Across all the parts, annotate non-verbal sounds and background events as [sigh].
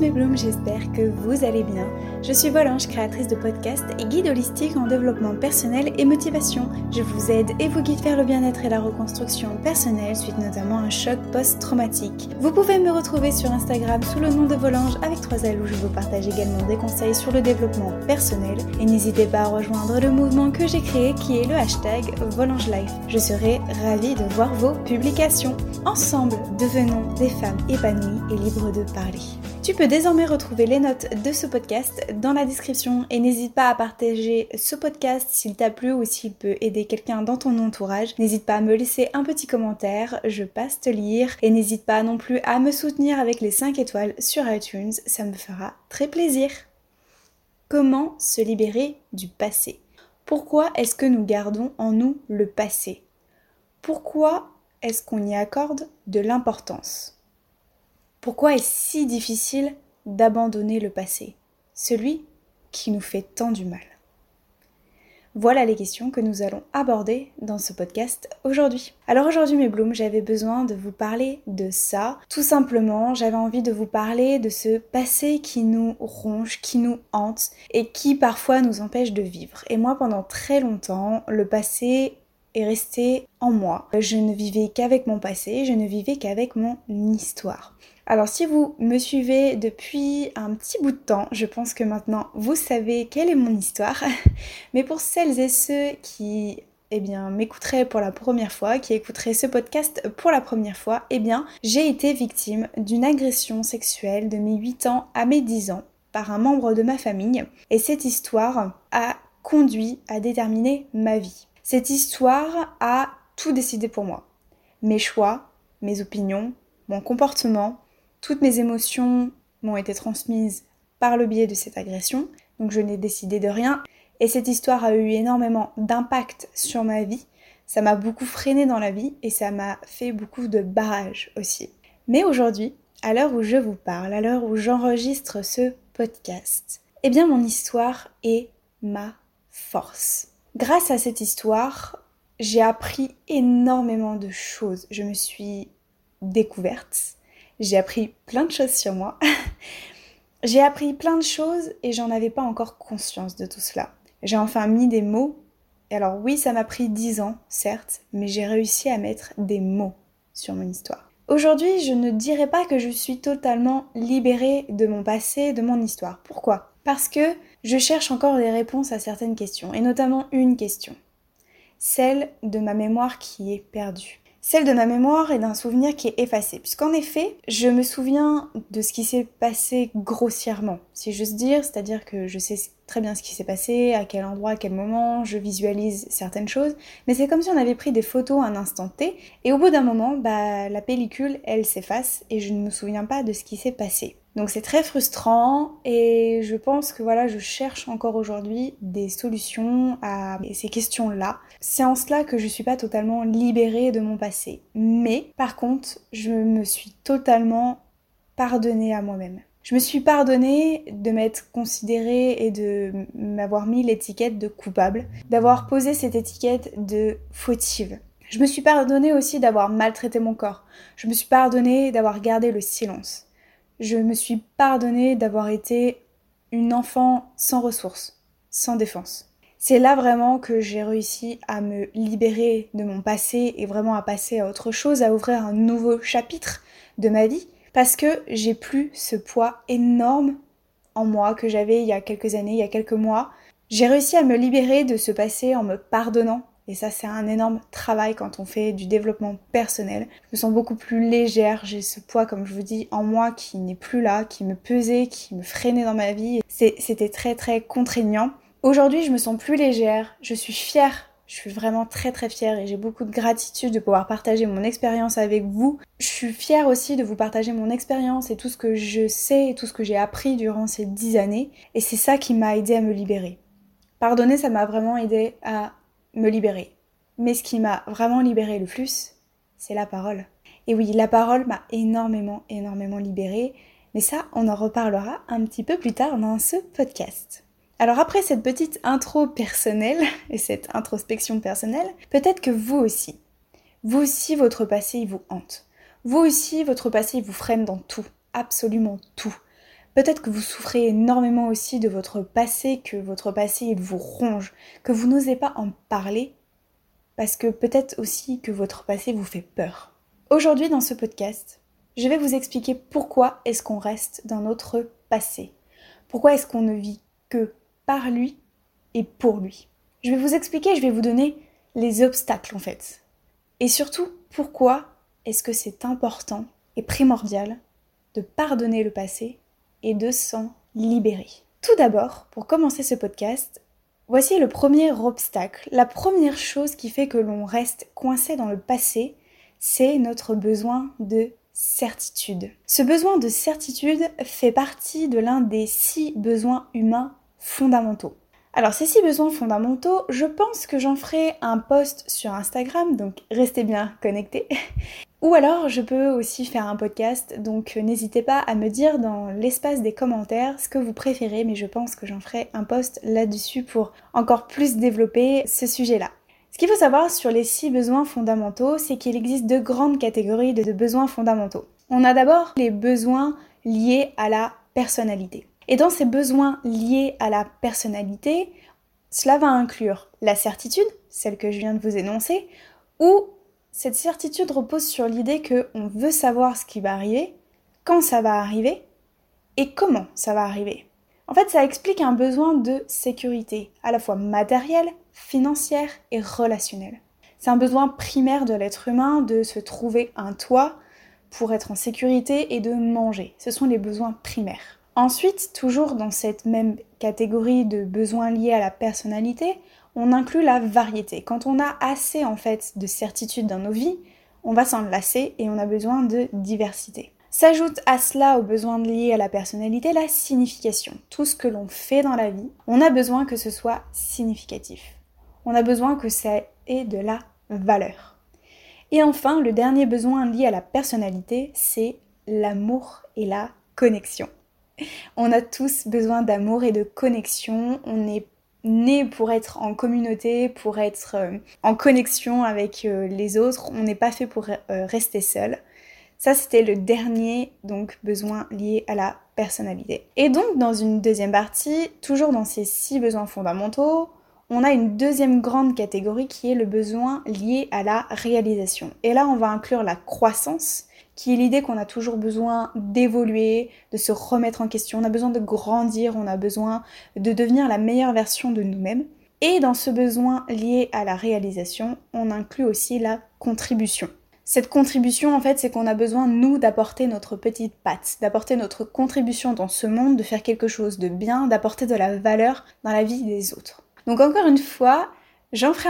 mes blooms, j'espère que vous allez bien. Je suis Volange, créatrice de podcasts et guide holistique en développement personnel et motivation. Je vous aide et vous guide vers le bien-être et la reconstruction personnelle suite notamment à un choc post-traumatique. Vous pouvez me retrouver sur Instagram sous le nom de Volange avec trois ailes où je vous partage également des conseils sur le développement personnel et n'hésitez pas à rejoindre le mouvement que j'ai créé qui est le hashtag Volange Life. Je serai ravie de voir vos publications. Ensemble, devenons des femmes épanouies et libres de parler. Tu peux désormais retrouver les notes de ce podcast dans la description. Et n'hésite pas à partager ce podcast s'il t'a plu ou s'il peut aider quelqu'un dans ton entourage. N'hésite pas à me laisser un petit commentaire, je passe te lire. Et n'hésite pas non plus à me soutenir avec les 5 étoiles sur iTunes, ça me fera très plaisir. Comment se libérer du passé? Pourquoi est-ce que nous gardons en nous le passé? Pourquoi est-ce qu'on y accorde de l'importance? Pourquoi est-ce si difficile d'abandonner le passé, celui qui nous fait tant du mal? Voilà les questions que nous allons aborder dans ce podcast aujourd'hui. Alors aujourd'hui mes blooms, j'avais besoin de vous parler de ça. Tout simplement, j'avais envie de vous parler de ce passé qui nous ronge, qui nous hante et qui parfois nous empêche de vivre. Et moi pendant très longtemps, le passé est resté en moi. Je ne vivais qu'avec mon passé, je ne vivais qu'avec mon histoire. Alors si vous me suivez depuis un petit bout de temps, je pense que maintenant vous savez quelle est mon histoire. [laughs] Mais pour celles et ceux qui eh bien, m'écouteraient pour la première fois, qui écouteraient ce podcast pour la première fois, eh bien, j'ai été victime d'une agression sexuelle de mes 8 ans à mes 10 ans par un membre de ma famille. Et cette histoire a conduit à déterminer ma vie. Cette histoire a tout décidé pour moi. Mes choix, mes opinions, mon comportement, toutes mes émotions m'ont été transmises par le biais de cette agression, donc je n'ai décidé de rien. Et cette histoire a eu énormément d'impact sur ma vie. Ça m'a beaucoup freiné dans la vie et ça m'a fait beaucoup de barrages aussi. Mais aujourd'hui, à l'heure où je vous parle, à l'heure où j'enregistre ce podcast, eh bien mon histoire est ma force. Grâce à cette histoire, j'ai appris énormément de choses. Je me suis découverte, j'ai appris plein de choses sur moi. [laughs] j'ai appris plein de choses et j'en avais pas encore conscience de tout cela. J'ai enfin mis des mots. Et alors oui, ça m'a pris dix ans, certes, mais j'ai réussi à mettre des mots sur mon histoire. Aujourd'hui, je ne dirais pas que je suis totalement libérée de mon passé, de mon histoire. Pourquoi? Parce que je cherche encore des réponses à certaines questions, et notamment une question. Celle de ma mémoire qui est perdue celle de ma mémoire et d'un souvenir qui est effacé. Puisqu'en effet, je me souviens de ce qui s'est passé grossièrement, si j'ose dire, c'est-à-dire que je sais très bien ce qui s'est passé, à quel endroit, à quel moment, je visualise certaines choses, mais c'est comme si on avait pris des photos à un instant T, et au bout d'un moment, bah, la pellicule, elle s'efface, et je ne me souviens pas de ce qui s'est passé. Donc c'est très frustrant et je pense que voilà, je cherche encore aujourd'hui des solutions à ces questions-là. C'est en cela que je suis pas totalement libérée de mon passé. Mais par contre, je me suis totalement pardonnée à moi-même. Je me suis pardonnée de m'être considérée et de m'avoir mis l'étiquette de coupable, d'avoir posé cette étiquette de fautive. Je me suis pardonnée aussi d'avoir maltraité mon corps. Je me suis pardonnée d'avoir gardé le silence je me suis pardonnée d'avoir été une enfant sans ressources, sans défense. C'est là vraiment que j'ai réussi à me libérer de mon passé et vraiment à passer à autre chose, à ouvrir un nouveau chapitre de ma vie, parce que j'ai plus ce poids énorme en moi que j'avais il y a quelques années, il y a quelques mois. J'ai réussi à me libérer de ce passé en me pardonnant et ça, c'est un énorme travail quand on fait du développement personnel. Je me sens beaucoup plus légère. J'ai ce poids, comme je vous dis, en moi qui n'est plus là, qui me pesait, qui me freinait dans ma vie. C'était très très contraignant. Aujourd'hui, je me sens plus légère. Je suis fière je suis vraiment très très fière et j'ai beaucoup de gratitude de pouvoir partager mon expérience avec vous. Je suis fière aussi de vous partager mon expérience et tout ce que je sais et tout ce que j'ai appris durant ces dix années. Et c'est ça qui m'a aidé à me libérer. Pardonner, ça m'a vraiment aidé à me libérer. Mais ce qui m'a vraiment libéré le plus, c'est la parole. Et oui, la parole m'a énormément, énormément libérée. Mais ça, on en reparlera un petit peu plus tard dans ce podcast. Alors après cette petite intro personnelle [laughs] et cette introspection personnelle, peut-être que vous aussi, vous aussi votre passé vous hante. Vous aussi votre passé vous freine dans tout, absolument tout. Peut-être que vous souffrez énormément aussi de votre passé, que votre passé vous ronge, que vous n'osez pas en parler, parce que peut-être aussi que votre passé vous fait peur. Aujourd'hui dans ce podcast, je vais vous expliquer pourquoi est-ce qu'on reste dans notre passé. Pourquoi est-ce qu'on ne vit que par lui et pour lui. Je vais vous expliquer, je vais vous donner les obstacles en fait. Et surtout, pourquoi est-ce que c'est important et primordial de pardonner le passé et de s'en libérer. Tout d'abord, pour commencer ce podcast, voici le premier obstacle. La première chose qui fait que l'on reste coincé dans le passé, c'est notre besoin de certitude. Ce besoin de certitude fait partie de l'un des six besoins humains fondamentaux. Alors ces six besoins fondamentaux, je pense que j'en ferai un post sur Instagram, donc restez bien connectés. Ou alors je peux aussi faire un podcast, donc n'hésitez pas à me dire dans l'espace des commentaires ce que vous préférez, mais je pense que j'en ferai un post là-dessus pour encore plus développer ce sujet-là. Ce qu'il faut savoir sur les six besoins fondamentaux, c'est qu'il existe deux grandes catégories de besoins fondamentaux. On a d'abord les besoins liés à la personnalité. Et dans ces besoins liés à la personnalité, cela va inclure la certitude, celle que je viens de vous énoncer, ou cette certitude repose sur l'idée qu'on veut savoir ce qui va arriver, quand ça va arriver et comment ça va arriver. En fait, ça explique un besoin de sécurité, à la fois matérielle, financière et relationnelle. C'est un besoin primaire de l'être humain de se trouver un toit pour être en sécurité et de manger. Ce sont les besoins primaires. Ensuite, toujours dans cette même catégorie de besoins liés à la personnalité, on inclut la variété. Quand on a assez en fait de certitude dans nos vies, on va s'en lasser et on a besoin de diversité. S'ajoute à cela aux besoins liés à la personnalité la signification. Tout ce que l'on fait dans la vie, on a besoin que ce soit significatif. On a besoin que ça ait de la valeur. Et enfin, le dernier besoin lié à la personnalité, c'est l'amour et la connexion. On a tous besoin d'amour et de connexion. On est né pour être en communauté, pour être euh, en connexion avec euh, les autres. On n'est pas fait pour euh, rester seul. Ça, c'était le dernier donc besoin lié à la personnalité. Et donc, dans une deuxième partie, toujours dans ces six besoins fondamentaux, on a une deuxième grande catégorie qui est le besoin lié à la réalisation. Et là, on va inclure la croissance qui est l'idée qu'on a toujours besoin d'évoluer, de se remettre en question, on a besoin de grandir, on a besoin de devenir la meilleure version de nous-mêmes. Et dans ce besoin lié à la réalisation, on inclut aussi la contribution. Cette contribution, en fait, c'est qu'on a besoin, nous, d'apporter notre petite patte, d'apporter notre contribution dans ce monde, de faire quelque chose de bien, d'apporter de la valeur dans la vie des autres. Donc encore une fois, J'en ferai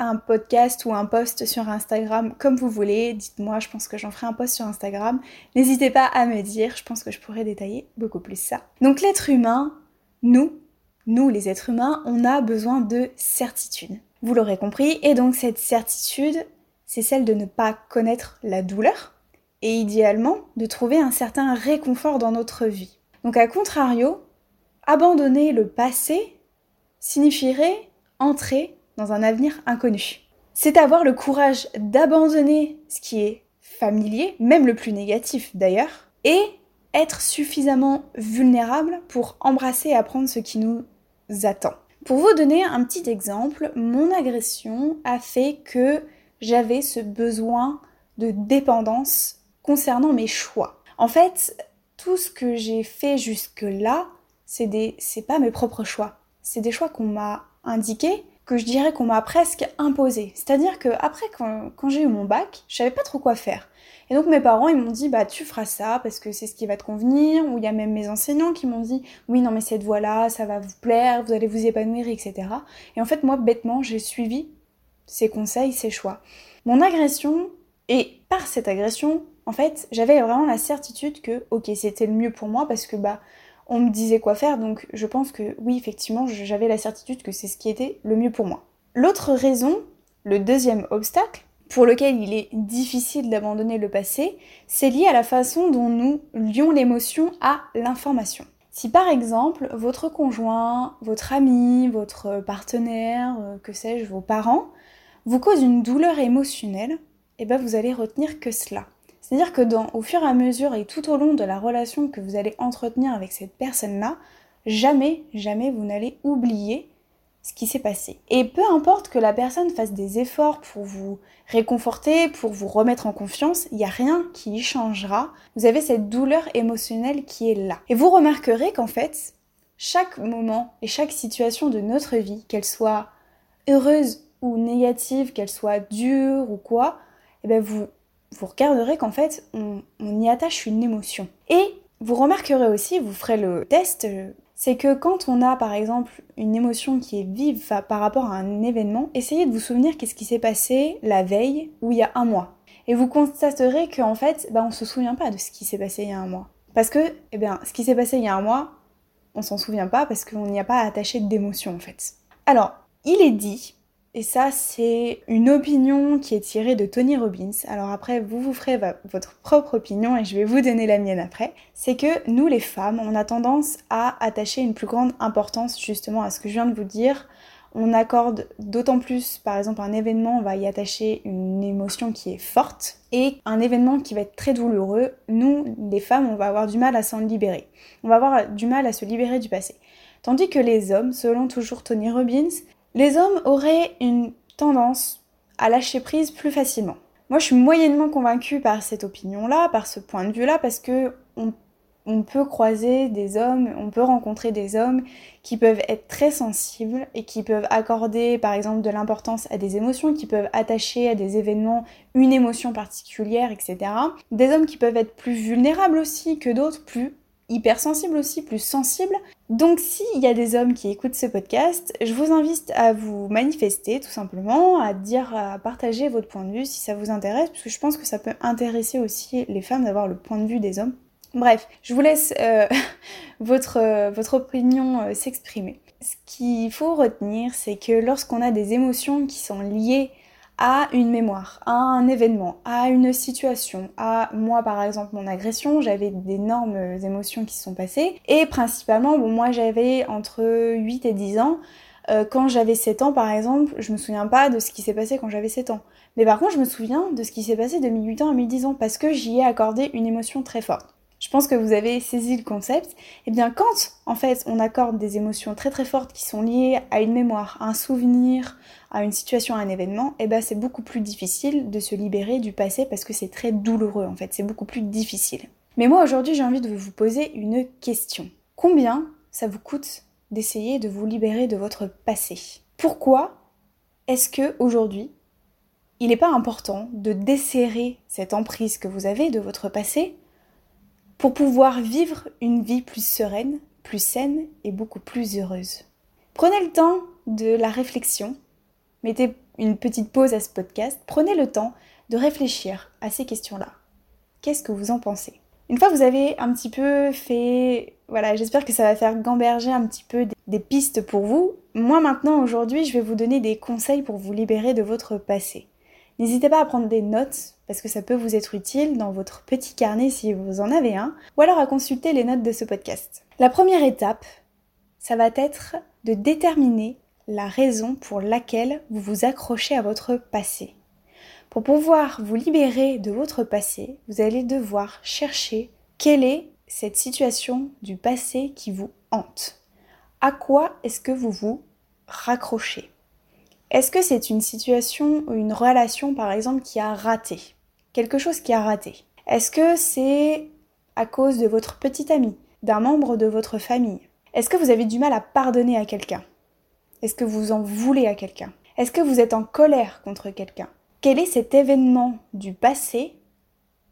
un, podcast ou un post sur Instagram comme vous voulez. Dites-moi, je pense que j'en ferai un post sur Instagram. N'hésitez pas à me dire, je pense que je pourrais détailler beaucoup plus ça. Donc l'être humain, nous, nous les êtres humains, on a besoin de certitude. Vous l'aurez compris. Et donc cette certitude, c'est celle de ne pas connaître la douleur et idéalement de trouver un certain réconfort dans notre vie. Donc à contrario, abandonner le passé signifierait entrer dans un avenir inconnu. C'est avoir le courage d'abandonner ce qui est familier, même le plus négatif d'ailleurs, et être suffisamment vulnérable pour embrasser et apprendre ce qui nous attend. Pour vous donner un petit exemple, mon agression a fait que j'avais ce besoin de dépendance concernant mes choix. En fait, tout ce que j'ai fait jusque-là, c'est pas mes propres choix. C'est des choix qu'on m'a indiqués que je dirais qu'on m'a presque imposé. C'est-à-dire que après quand, j'ai eu mon bac, je savais pas trop quoi faire. Et donc mes parents ils m'ont dit bah tu feras ça parce que c'est ce qui va te convenir. Ou il y a même mes enseignants qui m'ont dit oui non mais cette voie là ça va vous plaire, vous allez vous épanouir etc. Et en fait moi bêtement j'ai suivi ces conseils, ces choix. Mon agression et par cette agression en fait j'avais vraiment la certitude que ok c'était le mieux pour moi parce que bah on me disait quoi faire, donc je pense que oui, effectivement, j'avais la certitude que c'est ce qui était le mieux pour moi. L'autre raison, le deuxième obstacle, pour lequel il est difficile d'abandonner le passé, c'est lié à la façon dont nous lions l'émotion à l'information. Si par exemple votre conjoint, votre ami, votre partenaire, euh, que sais-je, vos parents, vous cause une douleur émotionnelle, eh ben vous allez retenir que cela. C'est-à-dire que dans, au fur et à mesure et tout au long de la relation que vous allez entretenir avec cette personne-là, jamais, jamais vous n'allez oublier ce qui s'est passé. Et peu importe que la personne fasse des efforts pour vous réconforter, pour vous remettre en confiance, il n'y a rien qui y changera. Vous avez cette douleur émotionnelle qui est là. Et vous remarquerez qu'en fait, chaque moment et chaque situation de notre vie, qu'elle soit heureuse ou négative, qu'elle soit dure ou quoi, eh bien vous, vous regarderez qu'en fait, on, on y attache une émotion. Et vous remarquerez aussi, vous ferez le test c'est que quand on a par exemple une émotion qui est vive par rapport à un événement, essayez de vous souvenir qu'est-ce qui s'est passé la veille ou il y a un mois. Et vous constaterez qu'en fait, bah, on se souvient pas de ce qui s'est passé il y a un mois. Parce que, eh bien, ce qui s'est passé il y a un mois, on s'en souvient pas parce qu'on n'y a pas attaché d'émotion en fait. Alors, il est dit et ça, c'est une opinion qui est tirée de Tony Robbins. Alors après, vous vous ferez votre propre opinion et je vais vous donner la mienne après. C'est que nous, les femmes, on a tendance à attacher une plus grande importance justement à ce que je viens de vous dire. On accorde d'autant plus, par exemple, un événement, on va y attacher une émotion qui est forte. Et un événement qui va être très douloureux, nous, les femmes, on va avoir du mal à s'en libérer. On va avoir du mal à se libérer du passé. Tandis que les hommes, selon toujours Tony Robbins, les hommes auraient une tendance à lâcher prise plus facilement. Moi, je suis moyennement convaincue par cette opinion-là, par ce point de vue-là, parce que on, peut croiser des hommes, on peut rencontrer des hommes qui peuvent être très sensibles et qui peuvent accorder, par exemple, de l'importance à des émotions, qui peuvent attacher à des événements une émotion particulière, etc. Des hommes qui peuvent être plus vulnérables aussi que d'autres, plus hypersensible aussi, plus sensible. Donc s'il y a des hommes qui écoutent ce podcast, je vous invite à vous manifester tout simplement, à dire, à partager votre point de vue si ça vous intéresse, parce que je pense que ça peut intéresser aussi les femmes d'avoir le point de vue des hommes. Bref, je vous laisse euh, [laughs] votre, euh, votre opinion euh, s'exprimer. Ce qu'il faut retenir, c'est que lorsqu'on a des émotions qui sont liées à une mémoire, à un événement, à une situation, à moi par exemple mon agression, j'avais d'énormes émotions qui se sont passées et principalement bon moi j'avais entre 8 et 10 ans euh, quand j'avais 7 ans par exemple, je me souviens pas de ce qui s'est passé quand j'avais 7 ans. Mais par contre, je me souviens de ce qui s'est passé de mes 8 ans à mes 10 ans parce que j'y ai accordé une émotion très forte. Je pense que vous avez saisi le concept. Eh bien quand en fait on accorde des émotions très très fortes qui sont liées à une mémoire, à un souvenir, à une situation, à un événement, eh ben c'est beaucoup plus difficile de se libérer du passé parce que c'est très douloureux en fait, c'est beaucoup plus difficile. Mais moi aujourd'hui j'ai envie de vous poser une question. Combien ça vous coûte d'essayer de vous libérer de votre passé? Pourquoi est-ce que aujourd'hui il n'est pas important de desserrer cette emprise que vous avez de votre passé pour pouvoir vivre une vie plus sereine, plus saine et beaucoup plus heureuse. Prenez le temps de la réflexion mettez une petite pause à ce podcast, prenez le temps de réfléchir à ces questions-là. Qu'est-ce que vous en pensez? Une fois que vous avez un petit peu fait... Voilà, j'espère que ça va faire gamberger un petit peu des pistes pour vous. Moi maintenant, aujourd'hui, je vais vous donner des conseils pour vous libérer de votre passé. N'hésitez pas à prendre des notes parce que ça peut vous être utile dans votre petit carnet si vous en avez un, ou alors à consulter les notes de ce podcast. La première étape, ça va être de déterminer la raison pour laquelle vous vous accrochez à votre passé. Pour pouvoir vous libérer de votre passé, vous allez devoir chercher quelle est cette situation du passé qui vous hante. À quoi est-ce que vous vous raccrochez? Est-ce que c'est une situation ou une relation par exemple qui a raté? Quelque chose qui a raté? Est-ce que c'est à cause de votre petit ami, d'un membre de votre famille? Est-ce que vous avez du mal à pardonner à quelqu'un? Est-ce que vous en voulez à quelqu'un? Est-ce que vous êtes en colère contre quelqu'un? Quel est cet événement du passé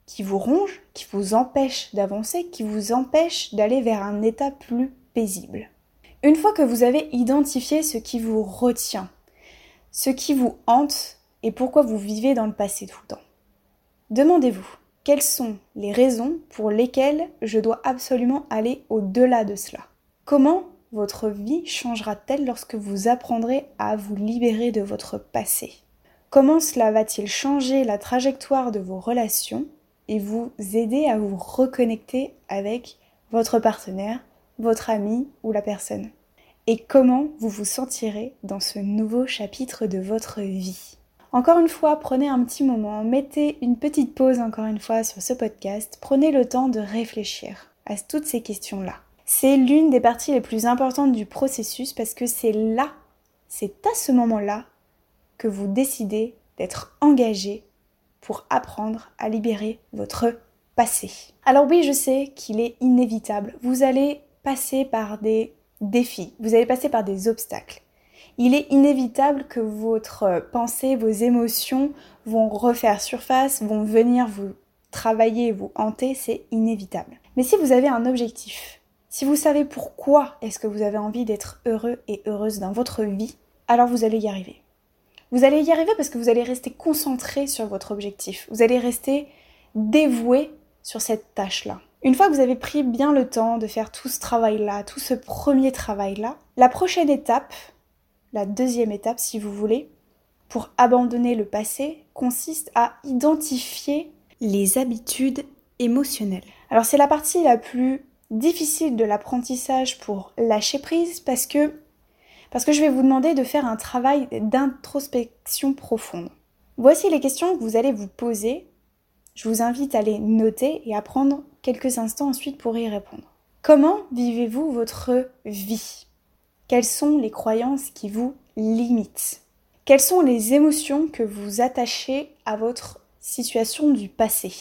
qui vous ronge, qui vous empêche d'avancer, qui vous empêche d'aller vers un état plus paisible? Une fois que vous avez identifié ce qui vous retient, ce qui vous hante et pourquoi vous vivez dans le passé tout le temps, demandez-vous quelles sont les raisons pour lesquelles je dois absolument aller au-delà de cela? Comment votre vie changera-t-elle lorsque vous apprendrez à vous libérer de votre passé? Comment cela va-t-il changer la trajectoire de vos relations et vous aider à vous reconnecter avec votre partenaire, votre ami ou la personne? Et comment vous vous sentirez dans ce nouveau chapitre de votre vie? Encore une fois, prenez un petit moment, mettez une petite pause encore une fois sur ce podcast, prenez le temps de réfléchir à toutes ces questions-là. C'est l'une des parties les plus importantes du processus parce que c'est là, c'est à ce moment-là que vous décidez d'être engagé pour apprendre à libérer votre passé. Alors oui, je sais qu'il est inévitable. Vous allez passer par des défis, vous allez passer par des obstacles il est inévitable que votre pensée, vos émotions vont refaire surface, vont venir vous travailler, vous hanter, c'est inévitable. Mais si vous avez un objectif, si vous savez pourquoi est-ce que vous avez envie d'être heureux et heureuse dans votre vie, alors vous allez y arriver. Vous allez y arriver parce que vous allez rester concentré sur votre objectif. Vous allez rester dévoué sur cette tâche-là. Une fois que vous avez pris bien le temps de faire tout ce travail-là, tout ce premier travail-là, la prochaine étape, la deuxième étape, si vous voulez, pour abandonner le passé, consiste à identifier les habitudes émotionnelles. Alors c'est la partie la plus difficile de l'apprentissage pour lâcher prise parce que parce que je vais vous demander de faire un travail d'introspection profonde. Voici les questions que vous allez vous poser. Je vous invite à les noter et à prendre quelques instants ensuite pour y répondre. Comment vivez-vous votre vie? Quelles sont les croyances qui vous limitent? Quelles sont les émotions que vous attachez à votre situation du passé?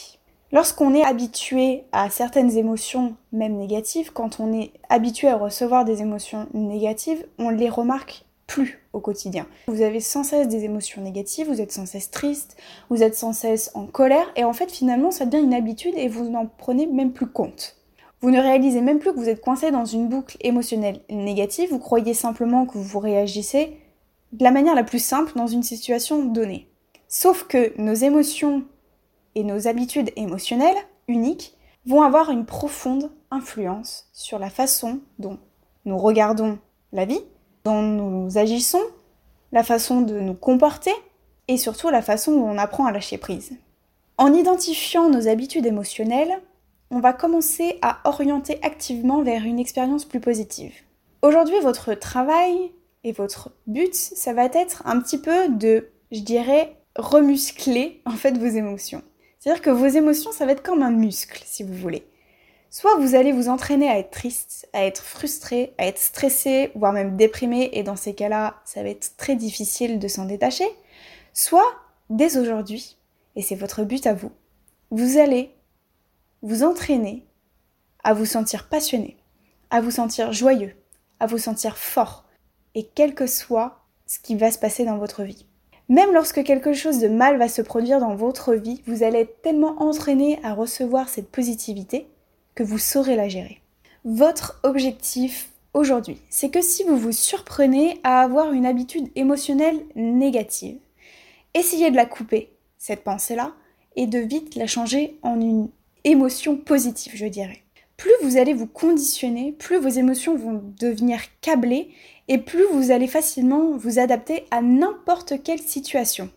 Lorsqu'on est habitué à certaines émotions, même négatives, quand on est habitué à recevoir des émotions négatives, on les remarque plus au quotidien. Vous avez sans cesse des émotions négatives, vous êtes sans cesse triste, vous êtes sans cesse en colère, et en fait finalement ça devient une habitude et vous n'en prenez même plus compte. Vous ne réalisez même plus que vous êtes coincé dans une boucle émotionnelle négative, vous croyez simplement que vous réagissez de la manière la plus simple dans une situation donnée. Sauf que nos émotions et nos habitudes émotionnelles uniques vont avoir une profonde influence sur la façon dont nous regardons la vie, dont nous agissons, la façon de nous comporter et surtout la façon dont on apprend à lâcher prise. En identifiant nos habitudes émotionnelles, on va commencer à orienter activement vers une expérience plus positive. Aujourd'hui, votre travail et votre but, ça va être un petit peu de, je dirais, remuscler en fait vos émotions. C'est-à-dire que vos émotions, ça va être comme un muscle, si vous voulez. Soit vous allez vous entraîner à être triste, à être frustré, à être stressé, voire même déprimé, et dans ces cas-là, ça va être très difficile de s'en détacher. Soit, dès aujourd'hui, et c'est votre but à vous, vous allez vous entraîner à vous sentir passionné, à vous sentir joyeux, à vous sentir fort, et quel que soit ce qui va se passer dans votre vie. Même lorsque quelque chose de mal va se produire dans votre vie, vous allez être tellement entraîné à recevoir cette positivité que vous saurez la gérer. Votre objectif aujourd'hui, c'est que si vous vous surprenez à avoir une habitude émotionnelle négative, essayez de la couper, cette pensée-là, et de vite la changer en une émotions positives, je dirais. Plus vous allez vous conditionner, plus vos émotions vont devenir câblées et plus vous allez facilement vous adapter à n'importe quelle situation.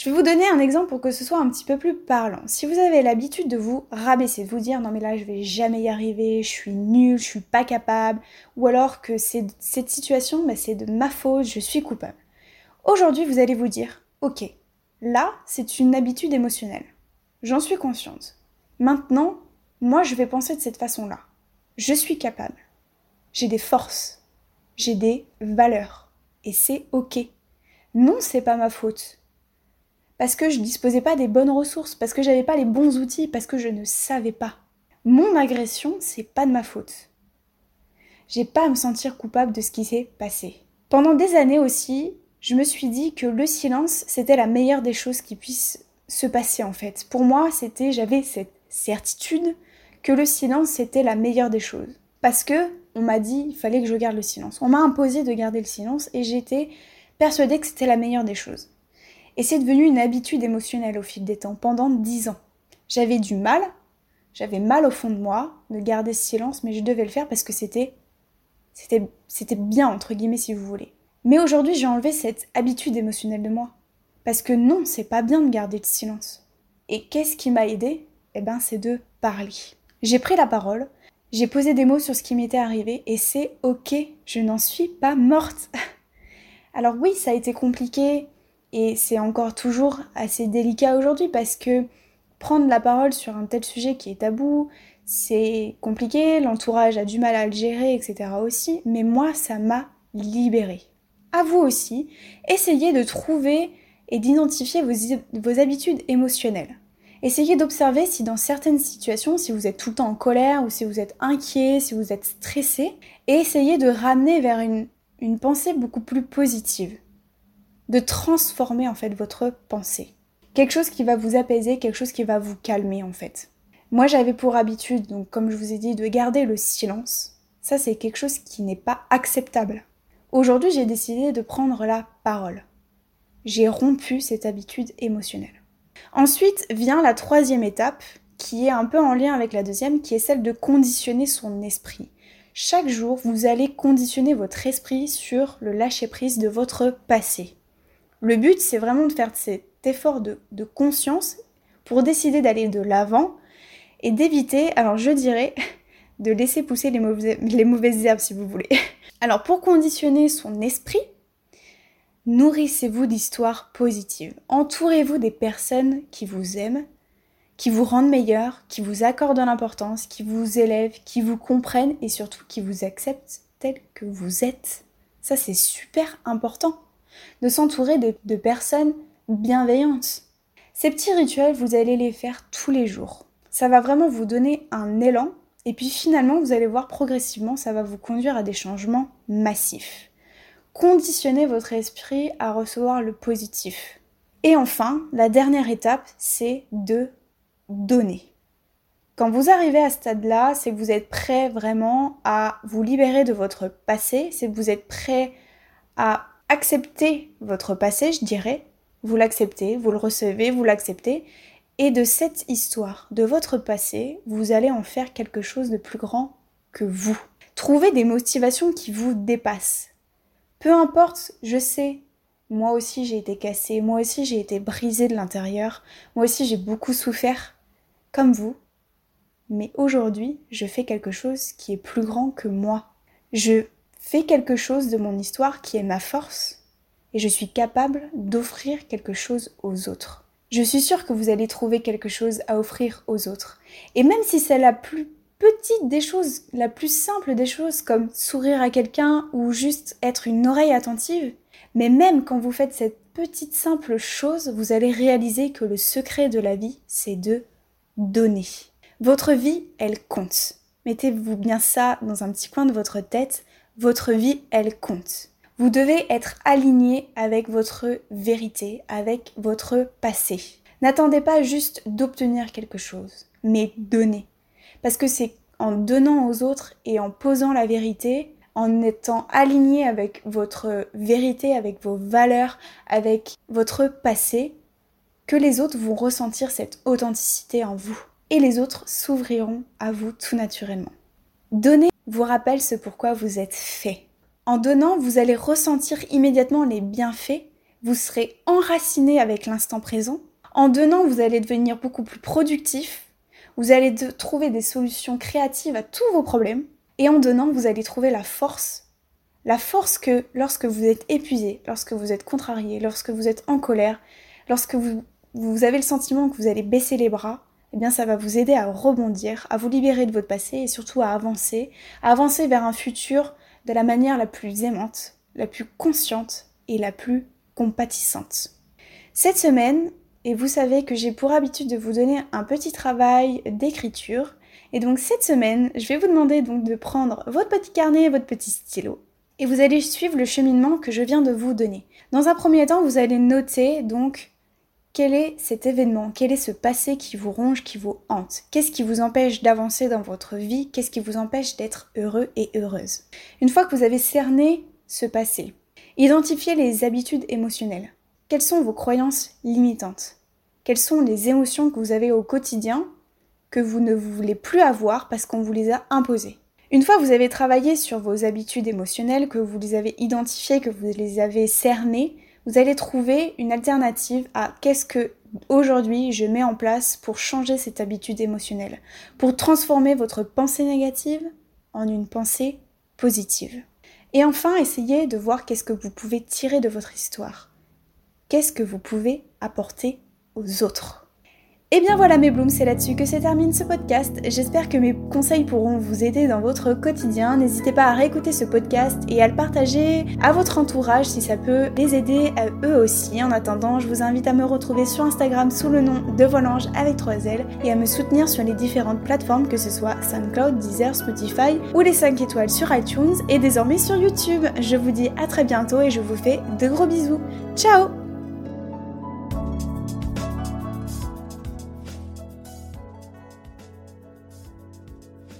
Je vais vous donner un exemple pour que ce soit un petit peu plus parlant. Si vous avez l'habitude de vous rabaisser, de vous dire non mais là je vais jamais y arriver, je suis nul, je suis pas capable, ou alors que cette situation bah, c'est de ma faute, je suis coupable. Aujourd'hui vous allez vous dire ok, là c'est une habitude émotionnelle. J'en suis consciente. Maintenant, moi, je vais penser de cette façon-là. Je suis capable. J'ai des forces. J'ai des valeurs. Et c'est OK. Non, c'est pas ma faute. Parce que je disposais pas des bonnes ressources, parce que j'avais pas les bons outils, parce que je ne savais pas. Mon agression, c'est pas de ma faute. J'ai pas à me sentir coupable de ce qui s'est passé. Pendant des années aussi, je me suis dit que le silence, c'était la meilleure des choses qui puissent se passer en fait. Pour moi, c'était, j'avais cette certitude que le silence c'était la meilleure des choses. Parce que on m'a dit il fallait que je garde le silence. On m'a imposé de garder le silence et j'étais persuadée que c'était la meilleure des choses. Et c'est devenu une habitude émotionnelle au fil des temps, pendant dix ans. J'avais du mal, j'avais mal au fond de moi de garder ce silence, mais je devais le faire parce que c'était c'était c'était bien entre guillemets si vous voulez. Mais aujourd'hui, j'ai enlevé cette habitude émotionnelle de moi parce que non, c'est pas bien de garder le silence. Et qu'est-ce qui m'a aidé? Eh ben, c'est de parler. J'ai pris la parole, j'ai posé des mots sur ce qui m'était arrivé et c'est ok, je n'en suis pas morte. [laughs] Alors oui, ça a été compliqué Et c'est encore toujours assez délicat aujourd'hui parce que prendre la parole sur un tel sujet qui est tabou, c'est compliqué, l'entourage a du mal à le gérer, etc. aussi, mais moi, ça m'a libérée. À vous aussi, essayez de trouver et d'identifier vos, habitudes émotionnelles. Essayez d'observer si dans certaines situations, si vous êtes tout le temps en colère ou si vous êtes inquiet, si vous êtes stressé, et essayez de ramener vers une pensée beaucoup plus positive. De transformer en fait votre pensée. Quelque chose qui va vous apaiser, quelque chose qui va vous calmer en fait. Moi j'avais pour habitude, donc comme je vous ai dit, de garder le silence. Ça c'est quelque chose qui n'est pas acceptable. Aujourd'hui j'ai décidé de prendre la parole. J'ai rompu cette habitude émotionnelle. Ensuite vient la troisième étape, qui est un peu en lien avec la deuxième, qui est celle de conditionner son esprit. Chaque jour, vous allez conditionner votre esprit sur le lâcher-prise de votre passé. Le but, c'est vraiment de faire cet effort de, conscience pour décider d'aller de l'avant et d'éviter, alors je dirais, [laughs] de laisser pousser les les mauvaises herbes si vous voulez. [laughs] Alors pour conditionner son esprit, Nourrissez-vous d'histoires positives. Entourez-vous des personnes qui vous aiment, qui vous rendent meilleur, qui vous accordent de l'importance, qui vous élèvent, qui vous comprennent et surtout qui vous acceptent tel que vous êtes. Ça, c'est super important. De s'entourer de, personnes bienveillantes. Ces petits rituels, vous allez les faire tous les jours. Ça va vraiment vous donner un élan et puis finalement, vous allez voir progressivement, ça va vous conduire à des changements massifs conditionnez votre esprit à recevoir le positif. Et enfin, la dernière étape, c'est de donner. Quand vous arrivez à ce stade-là, c'est que vous êtes prêt vraiment à vous libérer de votre passé, c'est que vous êtes prêt à accepter votre passé, je dirais. Vous l'acceptez, vous le recevez, vous l'acceptez. Et de cette histoire, de votre passé, vous allez en faire quelque chose de plus grand que vous. Trouvez des motivations qui vous dépassent. Peu importe, je sais, moi aussi j'ai été cassée, moi aussi j'ai été brisée de l'intérieur, moi aussi j'ai beaucoup souffert, comme vous. Mais aujourd'hui, je fais quelque chose qui est plus grand que moi. Je fais quelque chose de mon histoire qui est ma force, et je suis capable d'offrir quelque chose aux autres. Je suis sûre que vous allez trouver quelque chose à offrir aux autres. Et même si c'est la plus petite des choses, la plus simple des choses, comme sourire à quelqu'un ou juste être une oreille attentive. Mais même quand vous faites cette petite simple chose, vous allez réaliser que le secret de la vie, c'est de donner. Votre vie, elle compte. Mettez-vous bien ça dans un petit coin de votre tête. Votre vie, elle compte. Vous devez être aligné avec votre vérité, avec votre passé. N'attendez pas juste d'obtenir quelque chose, mais donnez. Parce que c'est en donnant aux autres et en posant la vérité, en étant aligné avec votre vérité, avec vos valeurs, avec votre passé, que les autres vont ressentir cette authenticité en vous. Et les autres s'ouvriront à vous tout naturellement. Donner vous rappelle ce pourquoi vous êtes fait. En donnant, vous allez ressentir immédiatement les bienfaits, vous serez enraciné avec l'instant présent. En donnant, vous allez devenir beaucoup plus productif, vous allez trouver des solutions créatives à tous vos problèmes. Et en donnant, vous allez trouver la force. La force que lorsque vous êtes épuisé, lorsque vous êtes contrarié, lorsque vous êtes en colère, lorsque vous, vous avez le sentiment que vous allez baisser les bras, eh bien ça va vous aider à rebondir, à vous libérer de votre passé et surtout à avancer, à avancer vers un futur de la manière la plus aimante, la plus consciente et la plus compatissante. Cette semaine, et vous savez que j'ai pour habitude de vous donner un petit travail d'écriture. Et donc cette semaine, je vais vous demander donc de prendre votre petit carnet et votre petit stylo et vous allez suivre le cheminement que je viens de vous donner. Dans un premier temps, vous allez noter donc quel est cet événement, quel est ce passé qui vous ronge, qui vous hante? Qu'est-ce qui vous empêche d'avancer dans votre vie? Qu'est-ce qui vous empêche d'être heureux et heureuse? Une fois que vous avez cerné ce passé, identifiez les habitudes émotionnelles. Quelles sont vos croyances limitantes? Quelles sont les émotions que vous avez au quotidien que vous ne voulez plus avoir parce qu'on vous les a imposées? Une fois que vous avez travaillé sur vos habitudes émotionnelles, que vous les avez identifiées, que vous les avez cernées, vous allez trouver une alternative à qu'est-ce que aujourd'hui je mets en place pour changer cette habitude émotionnelle, pour transformer votre pensée négative en une pensée positive. Et enfin, essayez de voir qu'est-ce que vous pouvez tirer de votre histoire. qu'est-ce que vous pouvez apporter aux autres? Et eh bien voilà mes blooms, c'est là-dessus que se termine ce podcast. J'espère que mes conseils pourront vous aider dans votre quotidien. N'hésitez pas à réécouter ce podcast et à le partager à votre entourage si ça peut les aider à eux aussi. En attendant, je vous invite à me retrouver sur Instagram sous le nom de Volange avec 3 L et à me soutenir sur les différentes plateformes que ce soit SoundCloud, Deezer, Spotify ou les 5 étoiles sur iTunes et désormais sur YouTube. Je vous dis à très bientôt et je vous fais de gros bisous. Ciao